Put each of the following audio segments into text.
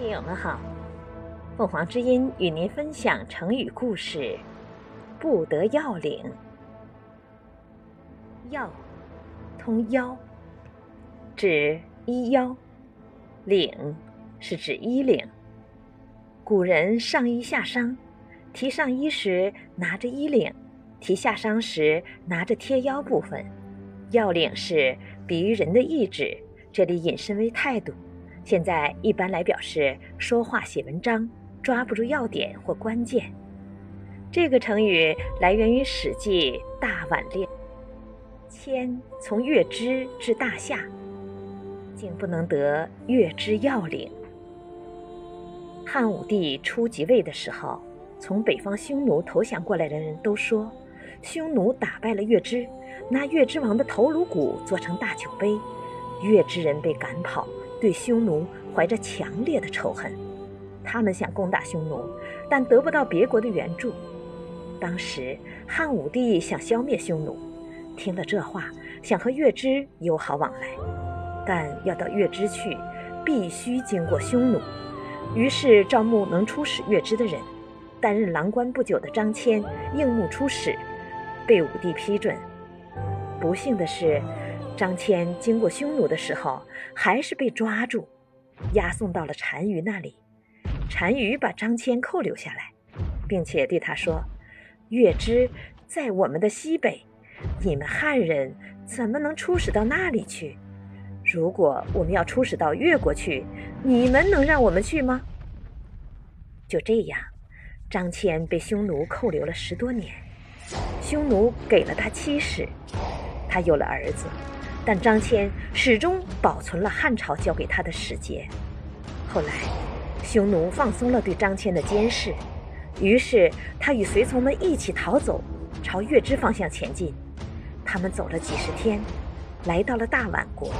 听友们好，凤凰之音与您分享成语故事“不得要领”。要，通腰，指衣腰；领，是指衣领。古人上衣下裳，提上衣时拿着衣领，提下裳时拿着贴腰部分。要领是比喻人的意志，这里引申为态度。现在一般来表示说话写文章抓不住要点或关键。这个成语来源于《史记·大宛列》，迁从月支至大夏，竟不能得月支要领。汉武帝初即位的时候，从北方匈奴投降过来的人都说，匈奴打败了月支，拿月支王的头颅骨做成大酒杯，月支人被赶跑。对匈奴怀着强烈的仇恨，他们想攻打匈奴，但得不到别国的援助。当时汉武帝想消灭匈奴，听了这话，想和月支友好往来，但要到月支去，必须经过匈奴。于是招募能出使月支的人。担任郎官不久的张骞应募出使，被武帝批准。不幸的是。张骞经过匈奴的时候，还是被抓住，押送到了单于那里。单于把张骞扣留下来，并且对他说：“月支在我们的西北，你们汉人怎么能出使到那里去？如果我们要出使到越国去，你们能让我们去吗？”就这样，张骞被匈奴扣留了十多年。匈奴给了他妻室，他有了儿子。但张骞始终保存了汉朝交给他的使节。后来，匈奴放松了对张骞的监视，于是他与随从们一起逃走，朝月支方向前进。他们走了几十天，来到了大宛国。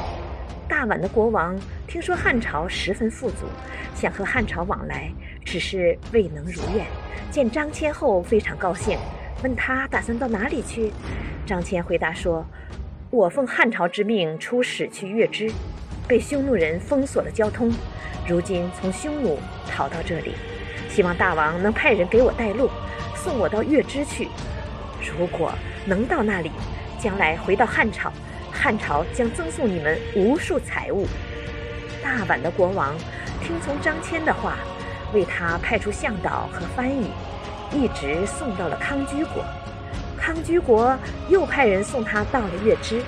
大宛的国王听说汉朝十分富足，想和汉朝往来，只是未能如愿。见张骞后非常高兴，问他打算到哪里去。张骞回答说。我奉汉朝之命出使去月支，被匈奴人封锁了交通，如今从匈奴逃到这里，希望大王能派人给我带路，送我到月支去。如果能到那里，将来回到汉朝，汉朝将赠送你们无数财物。大宛的国王听从张骞的话，为他派出向导和翻译，一直送到了康居国。康居国又派人送他到了月支，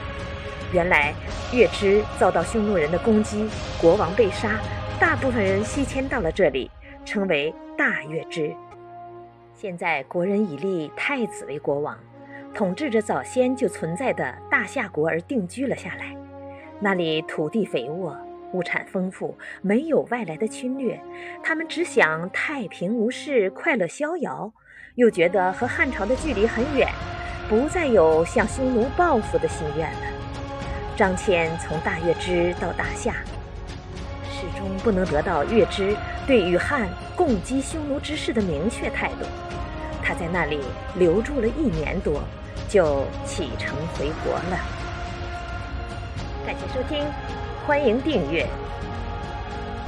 原来月支遭到匈奴人的攻击，国王被杀，大部分人西迁到了这里，称为大月支。现在国人以立太子为国王，统治着早先就存在的大夏国而定居了下来。那里土地肥沃，物产丰富，没有外来的侵略，他们只想太平无事，快乐逍遥。又觉得和汉朝的距离很远，不再有向匈奴报复的心愿了。张骞从大月支到大夏，始终不能得到月支对与汉共击匈奴之事的明确态度。他在那里留住了一年多，就启程回国了。感谢收听，欢迎订阅。